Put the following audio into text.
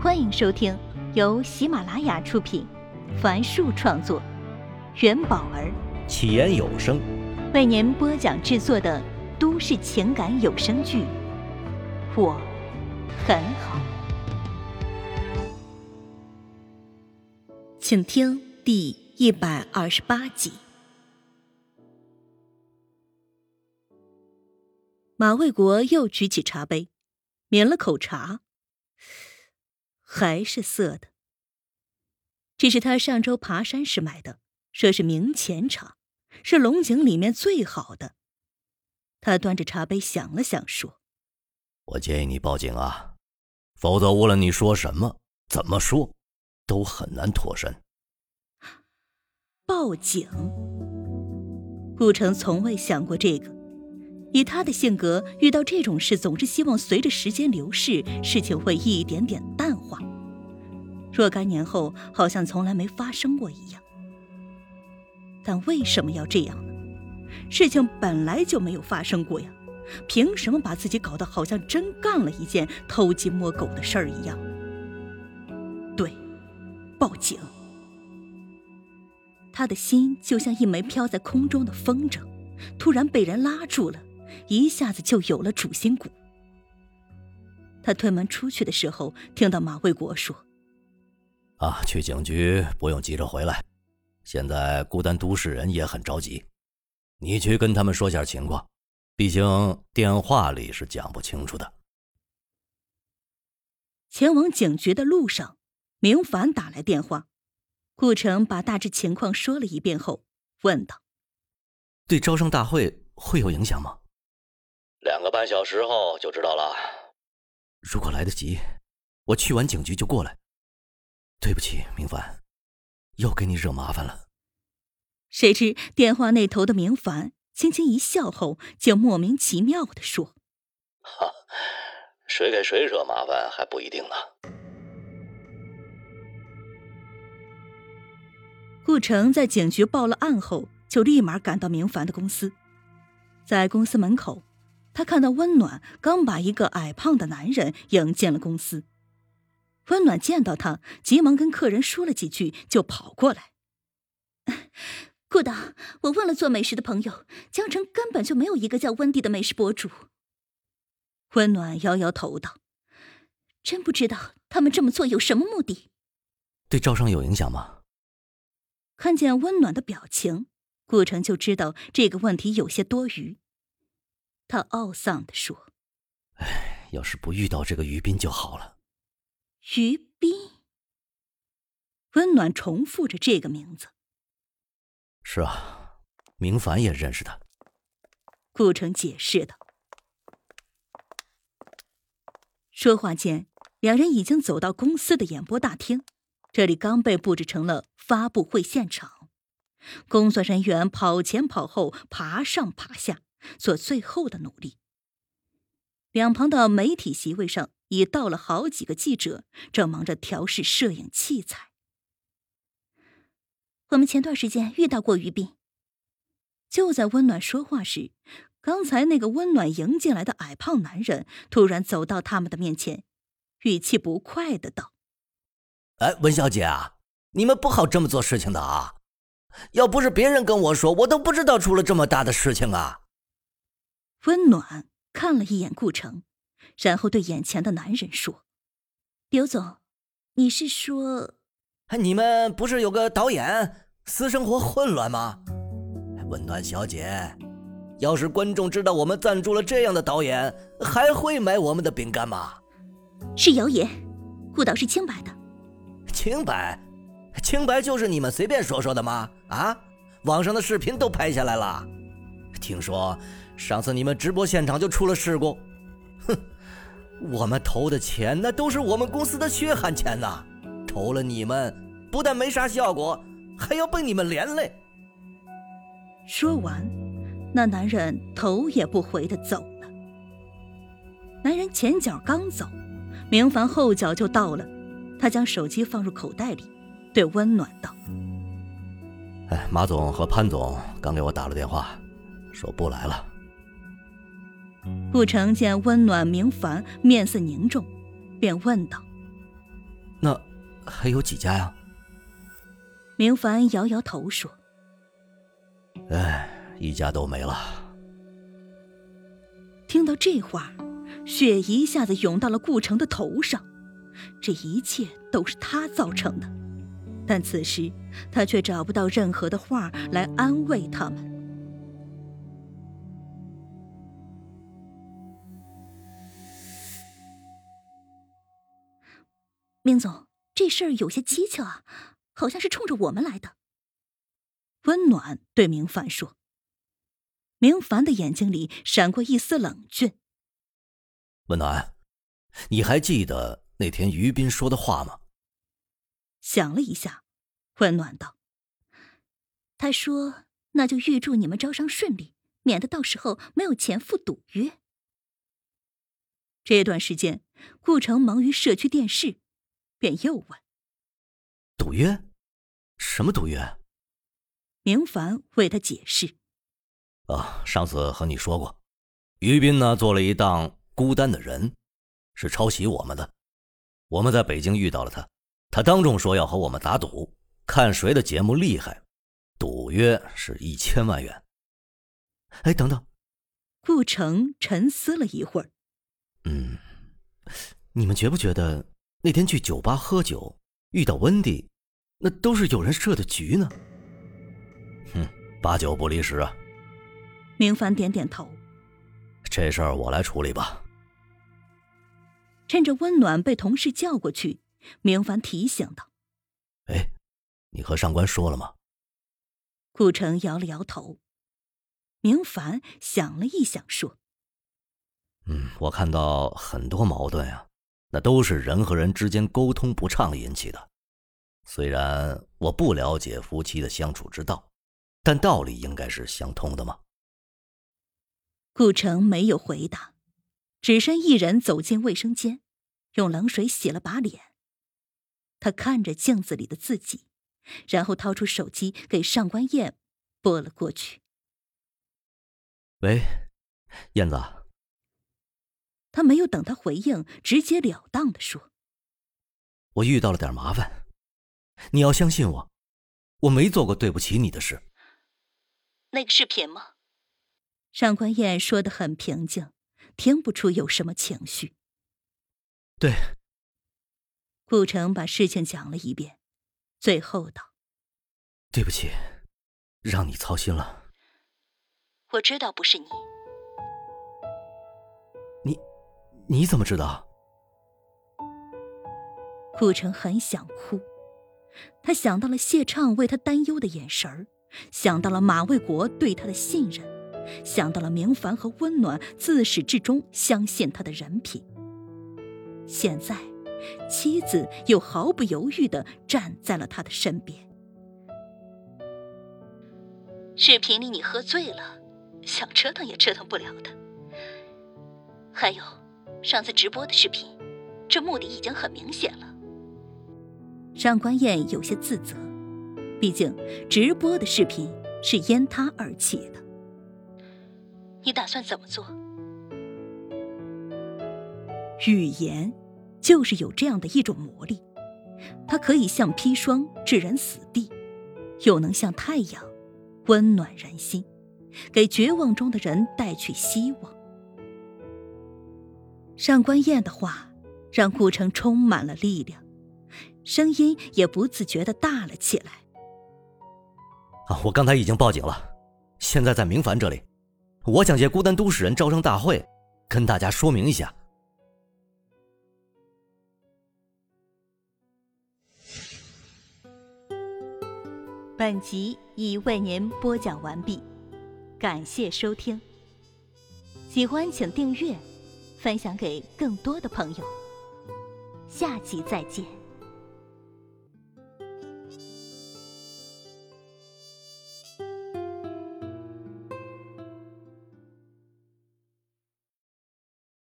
欢迎收听由喜马拉雅出品，凡树创作，元宝儿起言有声为您播讲制作的都市情感有声剧《我很好》，请听第一百二十八集。马卫国又举起茶杯，抿了口茶。还是涩的。这是他上周爬山时买的，说是明前茶，是龙井里面最好的。他端着茶杯想了想，说：“我建议你报警啊，否则无论你说什么、怎么说，都很难脱身。”报警？顾城从未想过这个。以他的性格，遇到这种事总是希望随着时间流逝，事情会一点点淡化。若干年后，好像从来没发生过一样。但为什么要这样呢？事情本来就没有发生过呀，凭什么把自己搞得好像真干了一件偷鸡摸狗的事儿一样？对，报警。他的心就像一枚飘在空中的风筝，突然被人拉住了。一下子就有了主心骨。他推门出去的时候，听到马卫国说：“啊，去警局不用急着回来，现在孤单都市人也很着急，你去跟他们说下情况，毕竟电话里是讲不清楚的。”前往警局的路上，明凡打来电话，顾城把大致情况说了一遍后，问道：“对招生大会会有影响吗？”两个半小时后就知道了。如果来得及，我去完警局就过来。对不起，明凡，又给你惹麻烦了。谁知电话那头的明凡轻轻一笑后，就莫名其妙的说：“哈，谁给谁惹麻烦还不一定呢。”顾城在警局报了案后，就立马赶到明凡的公司，在公司门口。他看到温暖刚把一个矮胖的男人迎进了公司，温暖见到他，急忙跟客人说了几句，就跑过来。顾导，我问了做美食的朋友，江城根本就没有一个叫温迪的美食博主。温暖摇摇头道：“真不知道他们这么做有什么目的。”对招商有影响吗？看见温暖的表情，顾城就知道这个问题有些多余。他懊丧地说：“哎，要是不遇到这个于斌就好了。”于斌。温暖重复着这个名字。是啊，明凡也认识他。顾城解释道。说话间，两人已经走到公司的演播大厅，这里刚被布置成了发布会现场，工作人员跑前跑后，爬上爬下。做最后的努力。两旁的媒体席位上已到了好几个记者，正忙着调试摄影器材。我们前段时间遇到过于斌。就在温暖说话时，刚才那个温暖迎进来的矮胖男人突然走到他们的面前，语气不快的道：“哎，温小姐啊，你们不好这么做事情的啊！要不是别人跟我说，我都不知道出了这么大的事情啊！”温暖看了一眼顾城，然后对眼前的男人说：“刘总，你是说，你们不是有个导演私生活混乱吗？温暖小姐，要是观众知道我们赞助了这样的导演，还会买我们的饼干吗？是谣言，顾导是清白的。清白，清白就是你们随便说说的吗？啊，网上的视频都拍下来了，听说。”上次你们直播现场就出了事故，哼！我们投的钱那都是我们公司的血汗钱呐，投了你们不但没啥效果，还要被你们连累。说完，那男人头也不回的走了。男人前脚刚走，明凡后脚就到了，他将手机放入口袋里，对温暖道：“哎，马总和潘总刚给我打了电话，说不来了。”顾城见温暖明凡面色凝重，便问道：“那还有几家呀？明凡摇摇头说：“哎，一家都没了。”听到这话，血一下子涌到了顾城的头上。这一切都是他造成的，但此时他却找不到任何的话来安慰他们。明总，这事儿有些蹊跷啊，好像是冲着我们来的。温暖对明凡说。明凡的眼睛里闪过一丝冷峻。温暖，你还记得那天于斌说的话吗？想了一下，温暖道：“他说，那就预祝你们招商顺利，免得到时候没有钱付赌约。”这段时间，顾城忙于社区电视。便又问：“赌约？什么赌约？”明凡为他解释：“啊，上次和你说过，于斌呢做了一档《孤单的人》，是抄袭我们的。我们在北京遇到了他，他当众说要和我们打赌，看谁的节目厉害。赌约是一千万元。”哎，等等，顾城沉思了一会儿：“嗯，你们觉不觉得？”那天去酒吧喝酒，遇到温迪，那都是有人设的局呢。哼，八九不离十啊。明凡点点头，这事儿我来处理吧。趁着温暖被同事叫过去，明凡提醒道：“哎，你和上官说了吗？”顾城摇了摇头。明凡想了一想，说：“嗯，我看到很多矛盾啊。”那都是人和人之间沟通不畅引起的。虽然我不了解夫妻的相处之道，但道理应该是相通的嘛。顾城没有回答，只身一人走进卫生间，用冷水洗了把脸。他看着镜子里的自己，然后掏出手机给上官燕拨了过去。喂，燕子。他没有等他回应，直截了当的说：“我遇到了点麻烦，你要相信我，我没做过对不起你的事。”那个视频吗？上官燕说的很平静，听不出有什么情绪。对。顾城把事情讲了一遍，最后道：“对不起，让你操心了。”我知道不是你。你怎么知道？顾城很想哭，他想到了谢畅为他担忧的眼神儿，想到了马卫国对他的信任，想到了明凡和温暖自始至终相信他的人品。现在，妻子又毫不犹豫的站在了他的身边。视频里你喝醉了，想折腾也折腾不了的。还有。上次直播的视频，这目的已经很明显了。上官燕有些自责，毕竟直播的视频是因他而起的。你打算怎么做？语言就是有这样的一种魔力，它可以像砒霜致人死地，又能像太阳温暖人心，给绝望中的人带去希望。上官燕的话让顾城充满了力量，声音也不自觉的大了起来。啊，我刚才已经报警了，现在在明凡这里，我想借孤单都市人招生大会跟大家说明一下。本集已为您播讲完毕，感谢收听。喜欢请订阅。分享给更多的朋友，下期再见。